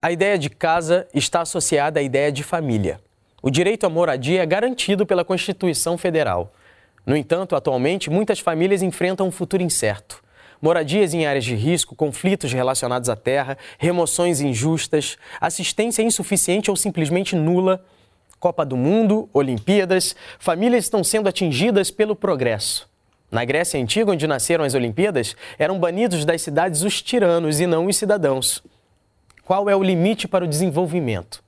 A ideia de casa está associada à ideia de família. O direito à moradia é garantido pela Constituição Federal. No entanto, atualmente, muitas famílias enfrentam um futuro incerto. Moradias em áreas de risco, conflitos relacionados à terra, remoções injustas, assistência insuficiente ou simplesmente nula. Copa do Mundo, Olimpíadas, famílias estão sendo atingidas pelo progresso. Na Grécia Antiga, onde nasceram as Olimpíadas, eram banidos das cidades os tiranos e não os cidadãos. Qual é o limite para o desenvolvimento?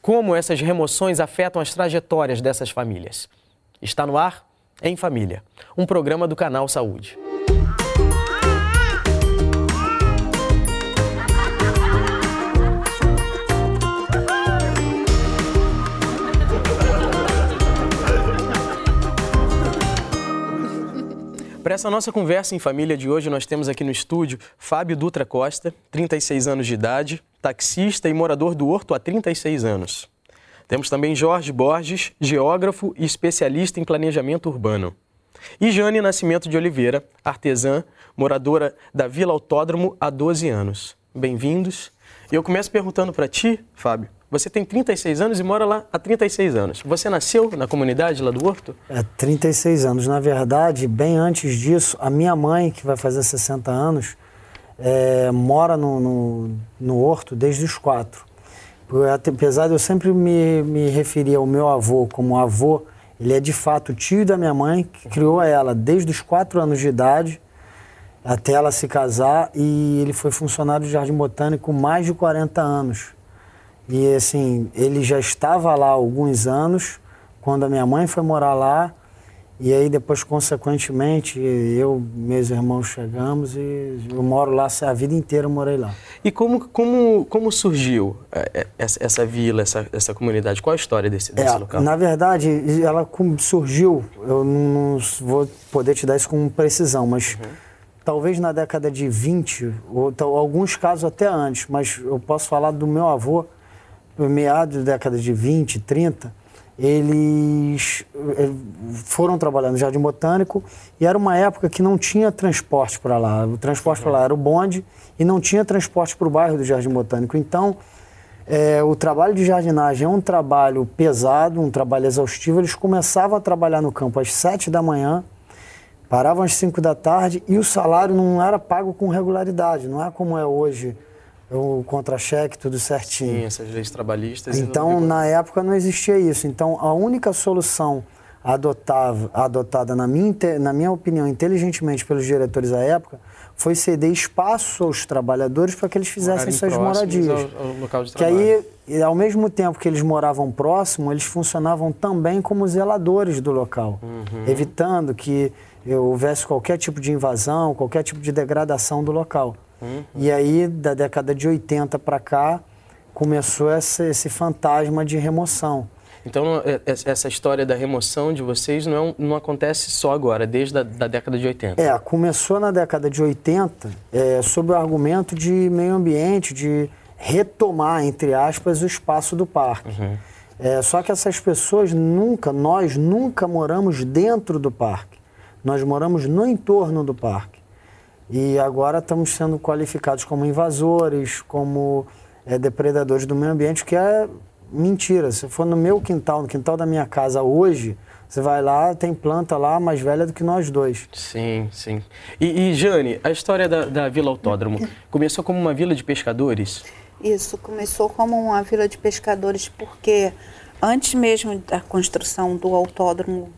Como essas remoções afetam as trajetórias dessas famílias? Está no ar Em Família, um programa do canal Saúde. Para essa nossa conversa em família de hoje, nós temos aqui no estúdio Fábio Dutra Costa, 36 anos de idade, taxista e morador do Horto há 36 anos. Temos também Jorge Borges, geógrafo e especialista em planejamento urbano. E Jane Nascimento de Oliveira, artesã, moradora da Vila Autódromo há 12 anos. Bem-vindos. Eu começo perguntando para ti, Fábio, você tem 36 anos e mora lá há 36 anos. Você nasceu na comunidade lá do Horto? É, 36 anos. Na verdade, bem antes disso, a minha mãe, que vai fazer 60 anos, é, mora no, no, no Horto desde os quatro. Apesar de eu sempre me, me referir ao meu avô como avô, ele é de fato tio da minha mãe, que criou ela desde os quatro anos de idade até ela se casar e ele foi funcionário de Jardim Botânico mais de 40 anos. E assim, ele já estava lá há alguns anos, quando a minha mãe foi morar lá, e aí depois, consequentemente, eu e meus irmãos chegamos e eu moro lá, a vida inteira eu morei lá. E como, como, como surgiu é, é, essa, essa vila, essa, essa comunidade? Qual a história desse, desse é, local? Na verdade, ela surgiu, eu não, não vou poder te dar isso com precisão, mas... Uhum talvez na década de 20, ou alguns casos até antes, mas eu posso falar do meu avô, meados da década de 20, 30, eles eh, foram trabalhando no Jardim Botânico e era uma época que não tinha transporte para lá. O transporte para lá era o bonde e não tinha transporte para o bairro do Jardim Botânico. Então, é, o trabalho de jardinagem é um trabalho pesado, um trabalho exaustivo. Eles começavam a trabalhar no campo às 7 da manhã, paravam às 5 da tarde e o salário não era pago com regularidade, não é como é hoje o contra-cheque, tudo certinho. Sim, essas leis trabalhistas. Então, na época não existia isso. Então, a única solução adotada, adotada na, minha, na minha opinião, inteligentemente pelos diretores da época, foi ceder espaço aos trabalhadores para que eles fizessem suas moradias. Ao, ao local de que aí, ao mesmo tempo que eles moravam próximo, eles funcionavam também como zeladores do local, uhum. evitando que houvesse qualquer tipo de invasão, qualquer tipo de degradação do local. Uhum. E aí, da década de 80 para cá, começou esse, esse fantasma de remoção. Então, é, é, essa história da remoção de vocês não, é não acontece só agora, desde a da década de 80? É, começou na década de 80 é, sob o argumento de meio ambiente, de retomar, entre aspas, o espaço do parque. Uhum. É, só que essas pessoas nunca, nós nunca moramos dentro do parque. Nós moramos no entorno do parque. E agora estamos sendo qualificados como invasores, como é, depredadores do meio ambiente, que é mentira. Se for no meu quintal, no quintal da minha casa hoje, você vai lá, tem planta lá mais velha do que nós dois. Sim, sim. E, e Jane, a história da, da Vila Autódromo começou como uma vila de pescadores? Isso, começou como uma vila de pescadores porque antes mesmo da construção do autódromo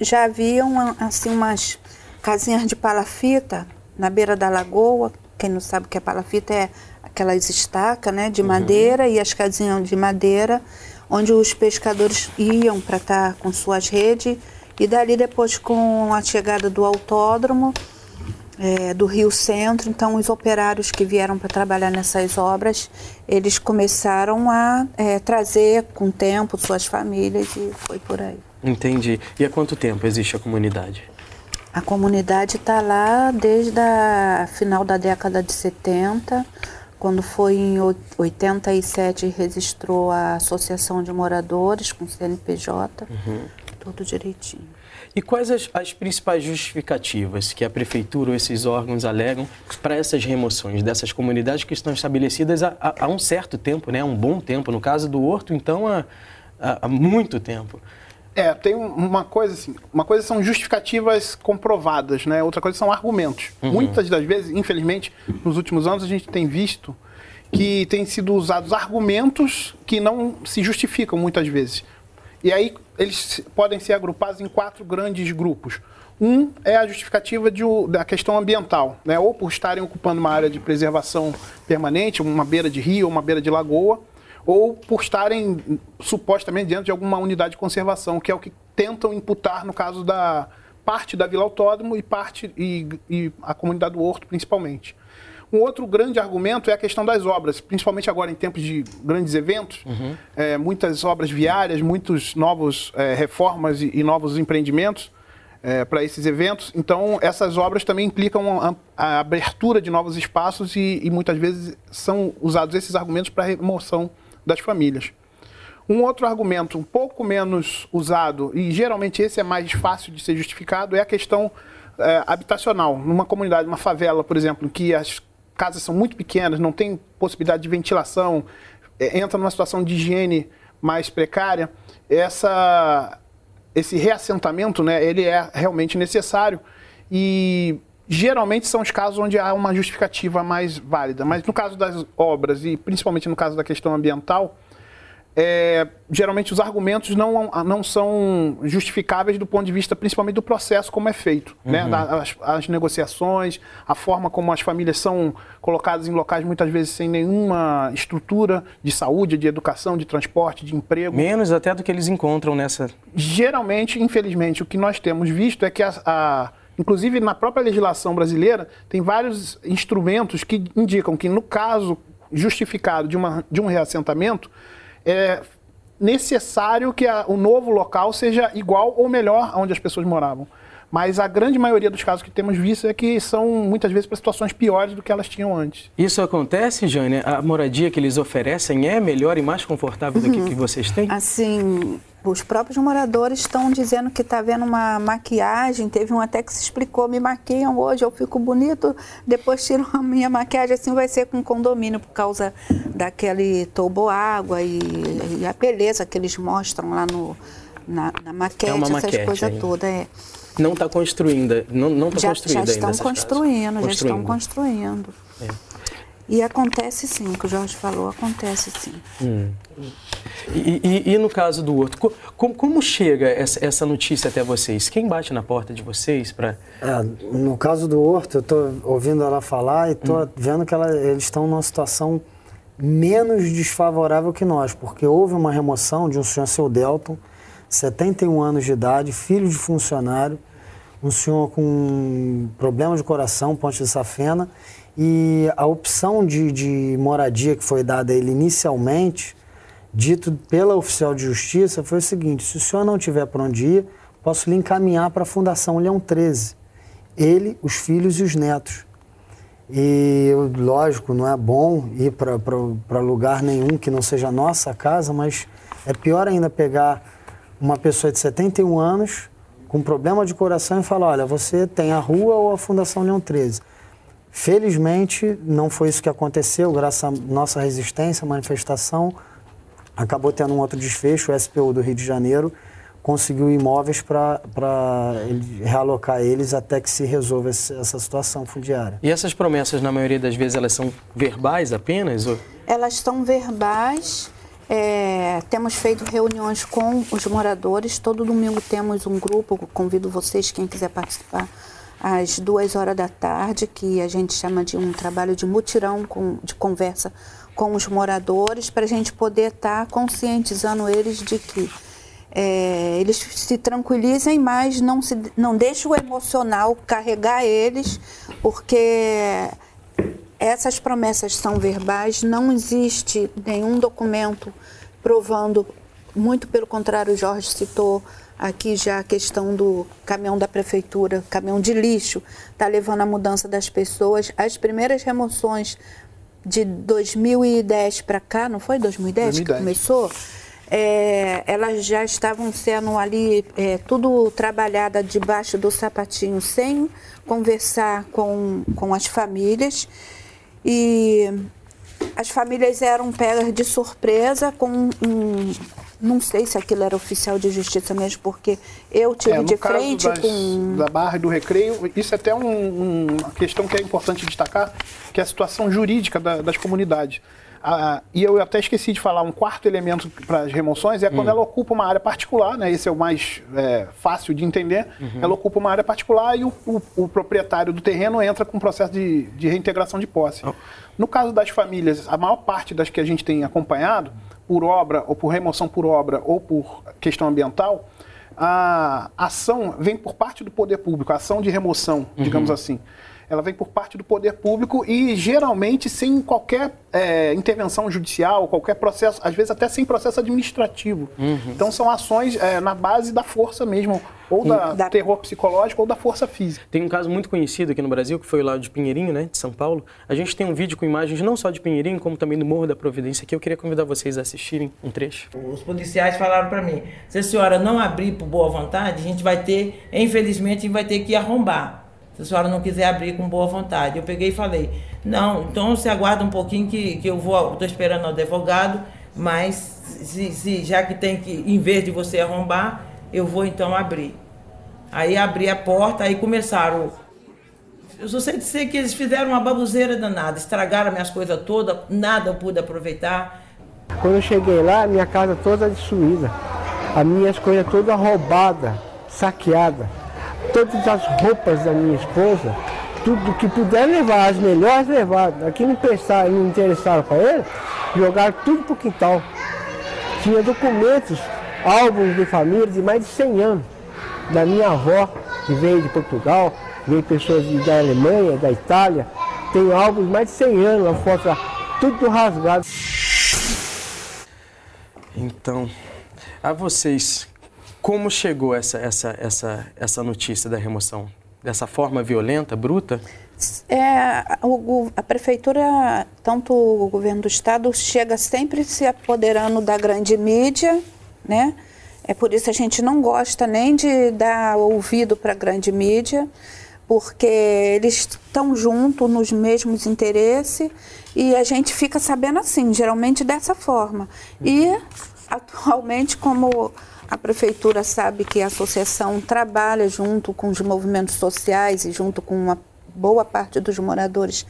já haviam assim umas casinhas de palafita na beira da lagoa. Quem não sabe o que é palafita é aquelas estacas né, de uhum. madeira e as casinhas de madeira, onde os pescadores iam para estar tá com suas redes. E dali depois, com a chegada do autódromo, é, do Rio Centro, então os operários que vieram para trabalhar nessas obras, eles começaram a é, trazer com o tempo suas famílias e foi por aí. Entendi. E há quanto tempo existe a comunidade? A comunidade está lá desde a final da década de 70, quando foi em 87 registrou a Associação de Moradores com CNPJ, uhum. Tudo direitinho. E quais as, as, principais justificativas que a prefeitura ou esses órgãos alegam para essas remoções dessas comunidades que estão estabelecidas há, há, um certo tempo, né? há um bom tempo? No caso do Horto, então, há, há muito tempo. É, tem uma coisa assim, uma coisa são justificativas comprovadas, né? Outra coisa são argumentos. Uhum. Muitas das vezes, infelizmente, nos últimos anos a gente tem visto que têm sido usados argumentos que não se justificam muitas vezes. E aí eles podem ser agrupados em quatro grandes grupos. Um é a justificativa de, da questão ambiental, né? ou por estarem ocupando uma área de preservação permanente, uma beira de rio, uma beira de lagoa, ou por estarem supostamente dentro de alguma unidade de conservação, que é o que tentam imputar no caso da parte da Vila Autódromo e parte e, e a comunidade do Horto principalmente. Um outro grande argumento é a questão das obras, principalmente agora em tempos de grandes eventos, uhum. é, muitas obras viárias, muitos novos é, reformas e, e, novos empreendimentos é, para esses eventos. Então, essas obras também implicam a, a abertura de novos espaços e, e, muitas vezes são usados esses argumentos para remoção das famílias. Um outro argumento um pouco menos usado, e geralmente esse é mais fácil de ser justificado, é a questão é, habitacional. Numa comunidade, uma favela, por exemplo, em que as casas são muito pequenas, não tem possibilidade de ventilação, é, entra numa situação de higiene mais precária, essa, esse reassentamento, né, ele é realmente necessário e geralmente são os casos onde há uma justificativa mais válida. Mas no caso das obras e principalmente no caso da questão ambiental, é, geralmente os argumentos não, não são justificáveis do ponto de vista principalmente do processo como é feito. Né? Uhum. Né? As, as, negociações, a forma como as famílias são colocadas em locais muitas vezes sem nenhuma estrutura de saúde, de educação, de transporte, de emprego. Menos até do que eles encontram nessa. Geralmente, infelizmente, o que nós temos visto é que a, a Inclusive, na própria legislação brasileira, tem vários instrumentos que indicam que, no caso justificado de, uma, de um reassentamento, é necessário que a, o novo local seja igual ou melhor onde as pessoas moravam. Mas a grande maioria dos casos que temos visto é que são muitas vezes para situações piores do que elas tinham antes. Isso acontece, Jane? A moradia que eles oferecem é melhor e mais confortável do que que vocês têm? Assim, os próprios moradores estão dizendo que está vendo uma maquiagem. Teve um até que se explicou: me maquiam hoje, eu fico bonito, depois tiram a minha maquiagem. Assim vai ser com condomínio por causa daquele toboágua e, e a beleza que eles mostram lá no, na, na maquete, é essas coisas todas. É. Não está construindo, não está construída já estão construindo, já estão construindo. É. E acontece sim, o que o Jorge falou, acontece sim. Hum. E, e, e, no caso do Horto, como, como chega essa, essa, notícia até vocês? Quem bate na porta de vocês para... É, no caso do Horto, eu estou ouvindo ela falar e estou hum. vendo que ela, eles estão numa situação menos desfavorável que nós, porque houve uma remoção de um senhor, seu Delton, 71 anos de idade, filho de funcionário, um senhor com problema de coração, ponte de safena, e a opção de, de moradia que foi dada a ele inicialmente, dito pela oficial de justiça, foi o seguinte: se o senhor não tiver para onde ir, posso lhe encaminhar para a Fundação Leão 13. Ele, os filhos e os netos. E, lógico, não é bom ir para lugar nenhum que não seja a nossa casa, mas é pior ainda pegar uma pessoa de 71 anos com problema de coração e falar: olha, você tem a rua ou a Fundação Leão 13. Felizmente, não foi isso que aconteceu, graças à nossa resistência, manifestação, acabou tendo um outro desfecho. O SPU do Rio de Janeiro conseguiu imóveis para realocar eles até que se resolva essa situação fundiária. E essas promessas, na maioria das vezes, elas são verbais apenas? Ou... Elas são verbais é, temos feito reuniões com os moradores. Todo domingo temos um grupo. Convido vocês, quem quiser participar, às duas horas da tarde, que a gente chama de um trabalho de mutirão com, de conversa com os moradores, para a gente poder estar tá conscientizando eles de que é, eles se tranquilizem mais, não, se, não deixe o emocional carregar eles, porque essas promessas são verbais, não existe nenhum documento provando, muito pelo contrário, o Jorge citou aqui já a questão do caminhão da prefeitura, caminhão de lixo, está levando a mudança das pessoas. As primeiras remoções de 2010 para cá, não foi 2010, 2010. que começou? é, elas já estavam sendo ali é, tudo trabalhada debaixo do sapatinho, sem conversar com, com as famílias. E as famílias eram pegas de surpresa com um, não sei se aquilo era oficial de justiça mesmo, porque eu tive é, de frente das, com. Da Barra e do Recreio, isso é até um, um, uma questão que é importante destacar, que é a situação jurídica da, das comunidades. Ah, e eu até esqueci de falar, um quarto elemento para as remoções é quando hum. ela ocupa uma área particular, né? esse é o mais é, fácil de entender. Uhum. Ela ocupa uma área particular e o, o, o, proprietário do terreno entra com um processo de, de reintegração de posse. Oh. No caso das famílias, a maior parte das que a gente tem acompanhado, por obra, ou por remoção por obra, ou por questão ambiental, a ação vem por parte do poder público, a ação de remoção, uhum. digamos assim ela vem por parte do poder público e geralmente sem qualquer é, intervenção judicial, qualquer processo, às vezes até sem processo administrativo. Uhum. Então são ações é, na base da força mesmo, ou da, da, terror psicológico ou da força física. Tem um caso muito conhecido aqui no Brasil, que foi lá de Pinheirinho, né, de São Paulo. A gente tem um vídeo com imagens não só de Pinheirinho, como também do Morro da Providência, que eu queria convidar vocês a assistirem um trecho. Os policiais falaram para mim, se a senhora não abrir por boa vontade, a gente vai ter, infelizmente, vai ter que arrombar se a senhora não quiser abrir com boa vontade. Eu peguei e falei, não, então você aguarda um pouquinho que, que eu vou, estou esperando o advogado, mas se, se, já que tem que, em vez de você arrombar, eu vou então abrir. Aí abri a porta, aí começaram. Eu só sei dizer que eles fizeram uma babuzeira danada, estragaram minhas coisas todas, nada eu pude aproveitar. Quando eu cheguei lá, minha casa toda destruída, as minhas coisas todas roubadas, saqueadas todas as roupas da minha esposa, tudo que puder levar, as melhores levar. Aqui não pensaram, não interessaram para ele, jogaram tudo pro quintal. Tinha documentos, álbuns de família de mais de 100 anos, da minha avó, que veio de Portugal, veio pessoas da Alemanha, da Itália. Tem álbuns mais de 100 anos, a foto lá, tudo rasgado. Então, a vocês como chegou essa, essa, essa, essa notícia da remoção? Dessa forma violenta, bruta? É, o, a prefeitura, tanto o governo do estado, chega sempre se apoderando da grande mídia, né? É por isso a gente não gosta nem de dar ouvido para a grande mídia, porque eles estão juntos nos mesmos interesses e a gente fica sabendo assim, geralmente dessa forma. E atualmente, como a prefeitura sabe que a associação trabalha junto com os movimentos sociais e junto com uma boa parte dos moradores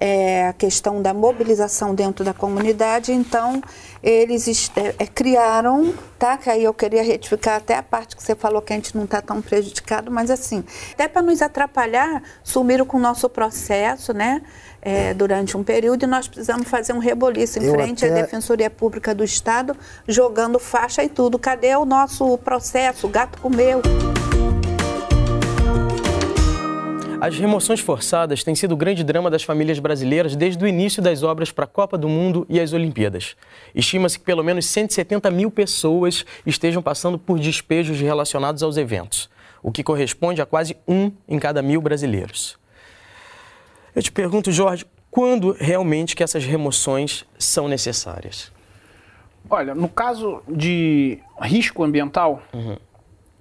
é, a questão da mobilização dentro da comunidade, então eles é, é, criaram, tá? Que aí eu queria retificar até a parte que você falou que a gente não está tão prejudicado, mas assim, até para nos atrapalhar, sumiram com o nosso processo, né? É, durante um período e nós precisamos fazer um reboliço em eu frente até... à Defensoria Pública do Estado, jogando faixa e tudo. Cadê o nosso processo? O gato comeu. As remoções forçadas têm sido o grande drama das famílias brasileiras desde o início das obras para a Copa do Mundo e as Olimpíadas. Estima-se que pelo menos 170 mil pessoas estejam passando por despejos relacionados aos eventos, o que corresponde a quase um em cada mil brasileiros. Eu te pergunto, Jorge, quando realmente que essas remoções são necessárias? Olha, no caso de risco ambiental, uhum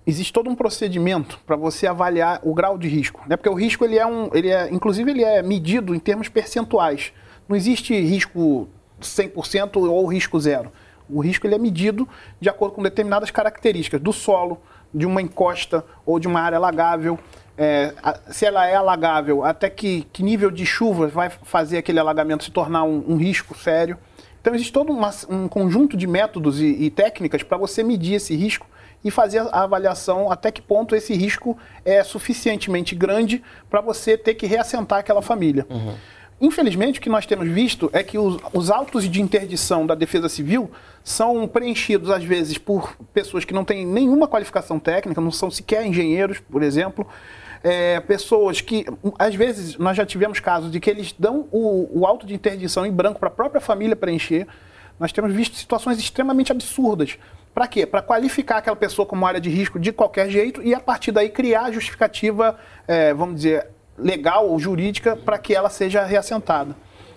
existe todo um procedimento para você avaliar o grau de risco, né? Porque o risco ele é um, ele é, inclusive ele é medido em termos percentuais. Não existe risco 100% ou risco zero. O risco ele é medido de acordo com determinadas características do solo, de uma encosta ou de uma área alagável. É, se ela é alagável, até que, que, nível de chuva vai fazer aquele alagamento se tornar um, um risco sério. Então existe todo uma, um conjunto de métodos e, e técnicas para você medir esse risco e fazer a avaliação até que ponto esse risco é suficientemente grande para você ter que reassentar aquela família. Uhum. Infelizmente, o que nós temos visto é que os, os, autos de interdição da Defesa Civil são preenchidos, às vezes, por pessoas que não têm nenhuma qualificação técnica, não são sequer engenheiros, por exemplo. É, pessoas que, às vezes, nós já tivemos casos de que eles dão o, o auto de interdição em branco para a própria família preencher. Nós temos visto situações extremamente absurdas. Para quê? Para qualificar aquela pessoa como área de risco de qualquer jeito e, a partir daí, criar a justificativa, é, vamos dizer, legal ou jurídica para que ela seja reassentada.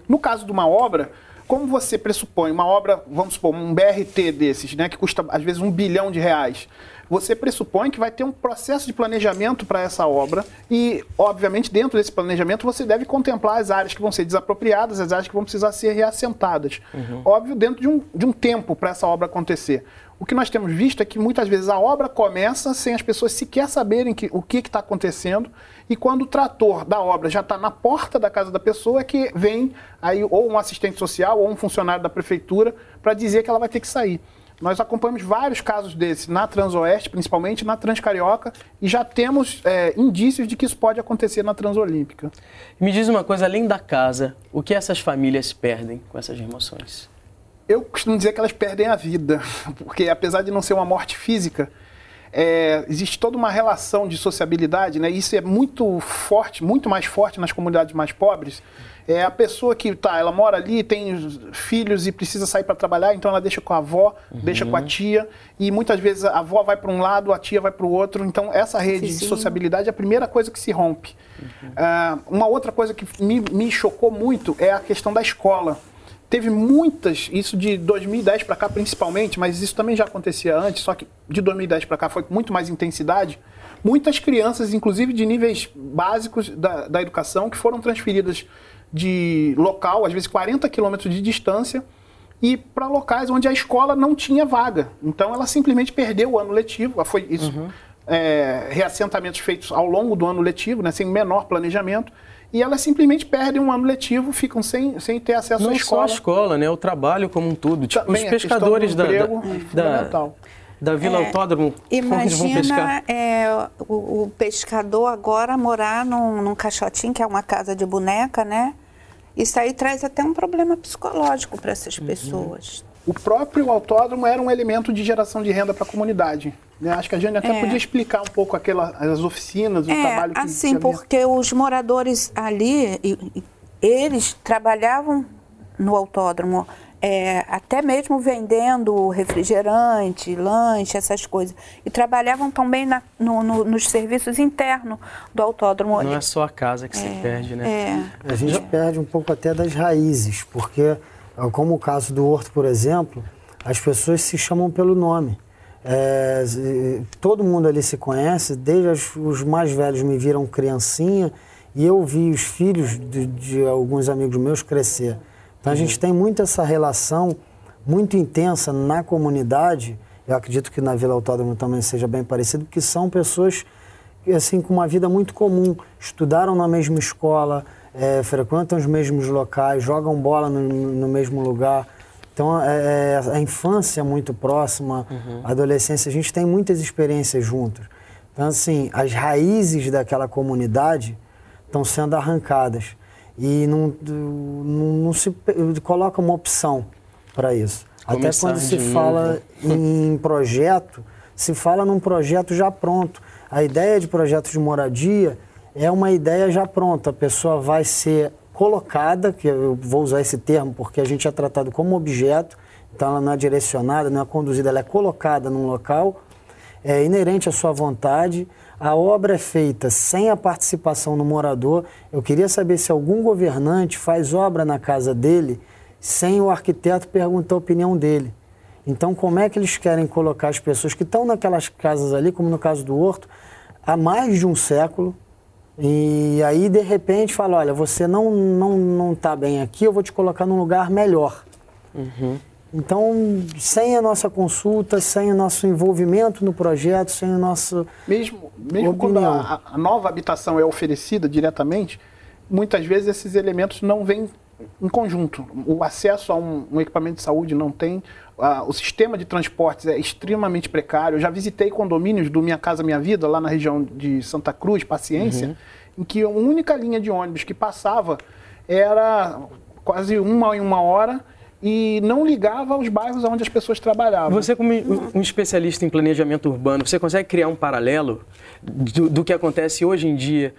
No caso de uma obra, como você pressupõe uma obra, vamos supor, um BRT desses, né, que custa às vezes um bilhão de reais, você pressupõe que vai ter um processo de planejamento para essa obra e, obviamente, dentro desse planejamento você deve contemplar as áreas que vão ser desapropriadas, as áreas que vão precisar ser reassentadas. Uhum. Óbvio, dentro de um, de um tempo para essa obra acontecer. O que nós temos visto é que muitas vezes a obra começa sem as pessoas sequer saberem que, o que está acontecendo e quando o trator da obra já está na porta da casa da pessoa é que vem aí ou um assistente social ou um funcionário da prefeitura para dizer que ela vai ter que sair. Nós acompanhamos vários casos desses na Transoeste, principalmente na Transcarioca, e já temos é, indícios de que isso pode acontecer na Transolímpica. Me diz uma coisa, além da casa, o que essas famílias perdem com essas remoções? Eu costumo dizer que elas perdem a vida, porque apesar de não ser uma morte física, é, existe toda uma relação de sociabilidade, né? Isso é muito forte, muito mais forte nas comunidades mais pobres. É a pessoa que tá, ela mora ali, tem filhos e precisa sair para trabalhar, então ela deixa com a avó, uhum. deixa com a tia, e muitas vezes a avó vai para um lado, a tia vai para o outro. Então essa rede Sim. de sociabilidade é a primeira coisa que se rompe. Uhum. Uh, uma outra coisa que me, me chocou muito é a questão da escola teve muitas, isso de 2010 para cá principalmente, mas isso também já acontecia antes, só que de 2010 para cá foi com muito mais intensidade. Muitas crianças, inclusive de níveis básicos da, da educação, que foram transferidas de local, às vezes 40 quilômetros de distância, e para locais onde a escola não tinha vaga. Então ela simplesmente perdeu o ano letivo. Foi isso. Uhum. É, reassentamentos feitos ao longo do ano letivo, né, sem menor planejamento e elas simplesmente perdem um ano letivo, ficam sem, sem ter acesso Não à escola. Não só a escola, né? O trabalho como um todo. Tipo, Também os pescadores da, da, da, da, Vila é, Autódromo, imagina é, o, o, pescador agora morar num, num caixotinho, que é uma casa de boneca, né? Isso aí traz até um problema psicológico para essas uhum. pessoas. O próprio autódromo era um elemento de geração de renda para a comunidade. Né? Acho que a Jane até é. podia explicar um pouco aquelas as oficinas, o é, trabalho que Assim, porque os moradores ali, eles trabalhavam no autódromo, é, até mesmo vendendo refrigerante, lanche, essas coisas. E trabalhavam também na, no, no, nos serviços internos do autódromo. Não é só a casa que é, se perde, né? É. A gente perde um pouco até das raízes, porque, como o caso do Horto, por exemplo, as pessoas se chamam pelo nome. É, todo mundo ali se conhece, desde os mais velhos me viram criancinha e eu vi os filhos de, de alguns amigos meus crescer. Então a gente tem muito essa relação muito intensa na comunidade. Eu acredito que na Vila Autódromo também seja bem parecido, porque são pessoas assim com uma vida muito comum, estudaram na mesma escola, é, frequentam os mesmos locais, jogam bola no, no mesmo lugar. Então, é, é, a infância é muito próxima, uhum. a adolescência, a gente tem muitas experiências juntos. Então, assim, as raízes daquela comunidade estão sendo arrancadas. E não, não, não se coloca uma opção para isso. Começar Até quando se fala em projeto, se fala num projeto já pronto. A ideia de projeto de moradia é uma ideia já pronta. A pessoa vai ser colocada, que eu vou usar esse termo porque a gente é tratado como objeto, então ela não é direcionada, não é conduzida, ela é colocada num local, é inerente à sua vontade. A obra é feita sem a participação do morador. Eu queria saber se algum governante faz obra na casa dele sem o arquiteto perguntar a opinião dele. Então, como é que eles querem colocar as pessoas que estão naquelas casas ali, como no caso do Horto, há mais de um século, e aí, de repente, fala, olha, você não não não está bem aqui, eu vou te colocar num lugar melhor. Uhum. Então, sem a nossa consulta, sem o nosso envolvimento no projeto, sem o nosso. Mesmo, mesmo quando a, a, nova habitação é oferecida diretamente, muitas vezes esses elementos não vêm em conjunto. O acesso a um, um equipamento de saúde não tem, o sistema de transportes é extremamente precário. Eu já visitei condomínios do Minha Casa Minha Vida, lá na região de Santa Cruz, Paciência, uhum. em que a única linha de ônibus que passava era quase uma em uma hora e não ligava aos bairros onde as pessoas trabalhavam. Você, como um especialista em planejamento urbano, você consegue criar um paralelo do, do que acontece hoje em dia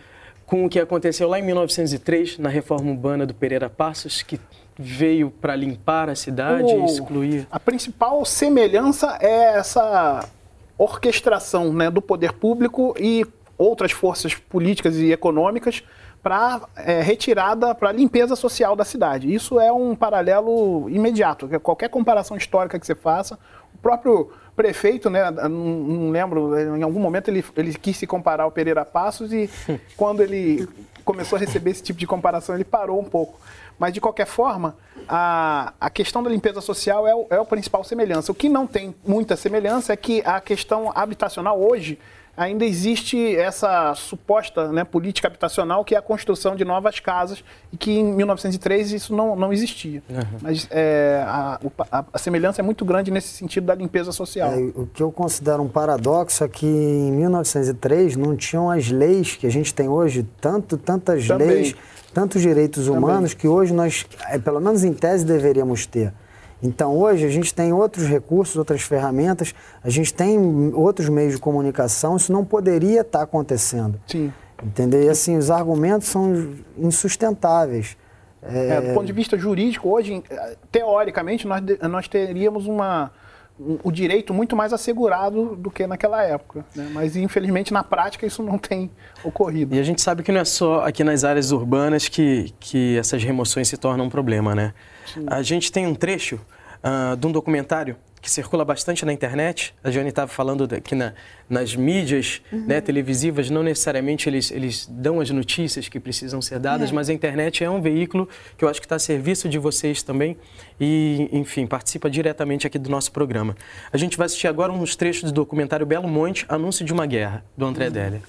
com o que aconteceu lá em 1903, na reforma urbana do Pereira Passos, que veio para limpar a cidade e excluir? A principal semelhança é essa orquestração né, do poder público e outras forças políticas e econômicas para é, retirada, para limpeza social da cidade. Isso é um paralelo imediato. Qualquer comparação histórica que você faça, o próprio prefeito, né, não, não lembro, em algum momento ele, ele quis se comparar ao Pereira Passos e quando ele começou a receber esse tipo de comparação, ele parou um pouco. Mas, de qualquer forma, a, a questão da limpeza social é o, é o principal semelhança. O que não tem muita semelhança é que a questão habitacional hoje ainda existe essa suposta né, política habitacional que é a construção de novas casas e que em 1903 isso não, não existia. Uhum. Mas é, a, a, a, semelhança é muito grande nesse sentido da limpeza social. É, o que eu considero um paradoxo é que em 1903 não tinham as leis que a gente tem hoje, tanto, tantas Também. leis, tantos direitos humanos Também. que hoje nós, é, pelo menos em tese, deveríamos ter. Então, hoje, a gente tem outros recursos, outras ferramentas, a gente tem outros meios de comunicação, isso não poderia estar acontecendo. Sim. Entendeu? E assim, os argumentos são insustentáveis. É... É, do ponto de vista jurídico, hoje, teoricamente, nós, nós teríamos uma, o direito muito mais assegurado do que naquela época. Né? Mas, infelizmente, na prática, isso não tem ocorrido. E a gente sabe que não é só aqui nas áreas urbanas que, que essas remoções se tornam um problema, né? Sim. A gente tem um trecho uh, de um documentário que circula bastante na internet. A Jane estava falando que na, nas mídias uhum. né, televisivas não necessariamente eles, eles dão as notícias que precisam ser dadas, é. mas a internet é um veículo que eu acho que está a serviço de vocês também e, enfim, participa diretamente aqui do nosso programa. A gente vai assistir agora uns trechos do documentário Belo Monte, Anúncio de uma Guerra, do André uhum. Delia.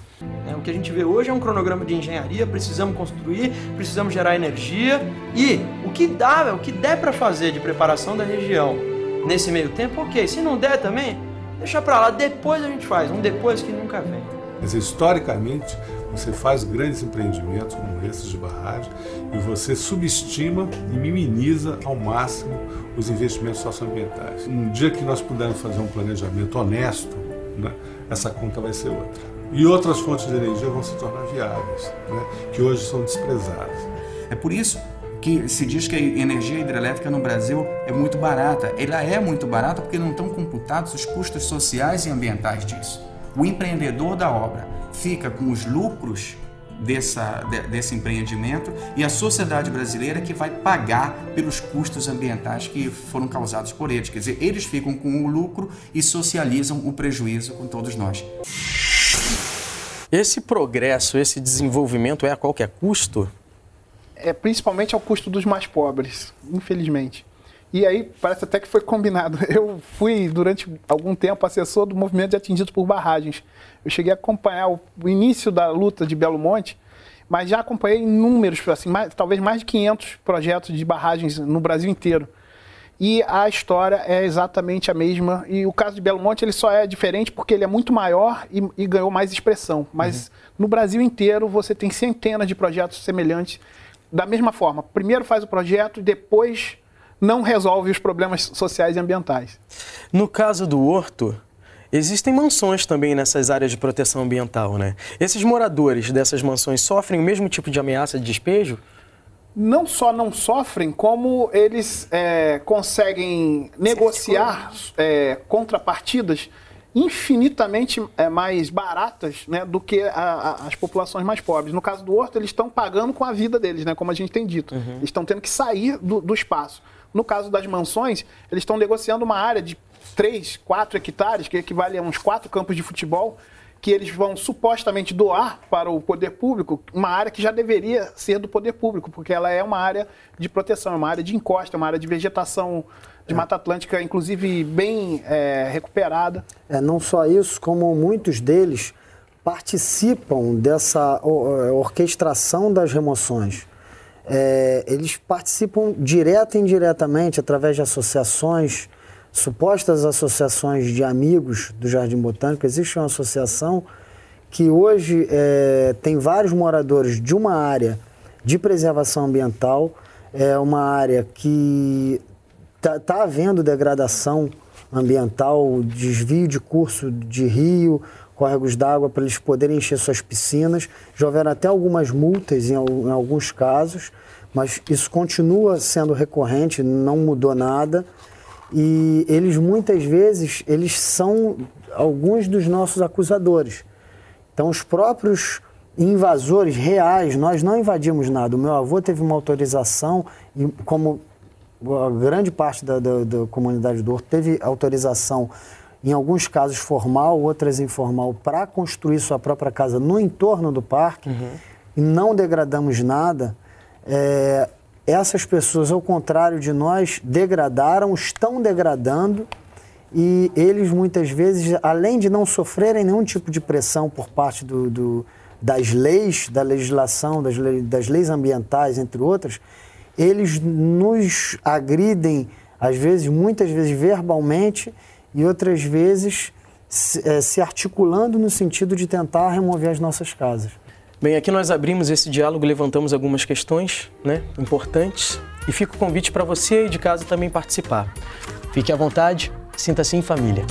É, o que a gente vê hoje é um cronograma de engenharia, precisamos construir, precisamos gerar energia e o que dá, o que der para fazer de preparação da região nesse meio tempo, ok. Se não der também, deixa para lá. Depois a gente faz. Um depois que nunca vem. Mas historicamente, você faz grandes empreendimentos como esses de barragem e você subestima e minimiza ao máximo os investimentos socioambientais. Um dia que nós pudermos fazer um planejamento honesto, né, essa conta vai ser outra. E outras fontes de energia vão se tornar viáveis, né, que hoje são desprezadas. É por isso que se diz que a energia hidrelétrica no Brasil é muito barata. Ela é muito barata porque não estão computados os custos sociais e ambientais disso. O empreendedor da obra fica com os lucros dessa, desse empreendimento e a sociedade brasileira que vai pagar pelos custos ambientais que foram causados por eles. Quer dizer, eles ficam com o lucro e socializam o prejuízo com todos nós. Esse progresso, esse desenvolvimento é a qualquer custo? É principalmente ao custo dos mais pobres, infelizmente. E aí parece até que foi combinado. Eu fui durante algum tempo assessor do movimento de atingidos por barragens. Eu cheguei a acompanhar o, o início da luta de Belo Monte, mas já acompanhei inúmeros, assim, mais, talvez mais de 500 projetos de barragens no Brasil inteiro. E a história é exatamente a mesma. E o caso de Belo Monte ele só é diferente porque ele é muito maior e, e ganhou mais expressão. Mas uhum. no Brasil inteiro você tem centenas de projetos semelhantes da mesma forma, primeiro faz o projeto e depois não resolve os problemas sociais e ambientais. No caso do Horto, existem mansões também nessas áreas de proteção ambiental, né? Esses moradores dessas mansões sofrem o mesmo tipo de ameaça de despejo? Não só não sofrem, como eles é, conseguem negociar é, contrapartidas infinitamente é, mais baratas né, do que a, a, as populações mais pobres. No caso do Horto, eles estão pagando com a vida deles, né, como a gente tem dito. Uhum. Eles estão tendo que sair do, do espaço. No caso das mansões, eles estão negociando uma área de 3, 4 hectares, que equivale a uns 4 campos de futebol, que eles vão supostamente doar para o poder público, uma área que já deveria ser do poder público, porque ela é uma área de proteção, é uma área de encosta, é uma área de vegetação de é. Mata Atlântica, inclusive bem é, recuperada. É, não só isso, como muitos deles participam dessa orquestração das remoções. É, eles participam direta e indiretamente através de associações, supostas associações de amigos do Jardim Botânico. Existe uma associação que hoje é, tem vários moradores de uma área de preservação ambiental, é uma área que Está tá havendo degradação ambiental, desvio de curso de rio, córregos d'água para eles poderem encher suas piscinas. Já houveram até algumas multas em, em alguns casos, mas isso continua sendo recorrente, não mudou nada. E eles muitas vezes eles são alguns dos nossos acusadores. Então os próprios invasores reais, nós não invadimos nada. O meu avô teve uma autorização, como a grande parte da, da, da comunidade do Horto teve autorização, em alguns casos formal, outras informal, para construir sua própria casa no entorno do parque, uhum. e não degradamos nada. É, essas pessoas, ao contrário de nós, degradaram, estão degradando e eles muitas vezes, além de não sofrerem nenhum tipo de pressão por parte do, do das leis, da legislação, das, das leis ambientais, entre outras, eles nos agridem, às vezes, muitas vezes verbalmente e outras vezes se, é, se articulando no sentido de tentar remover as nossas casas. Bem, aqui nós abrimos esse diálogo, levantamos algumas questões né, importantes e fica o convite para você aí de casa também participar. Fique à vontade, sinta-se em família.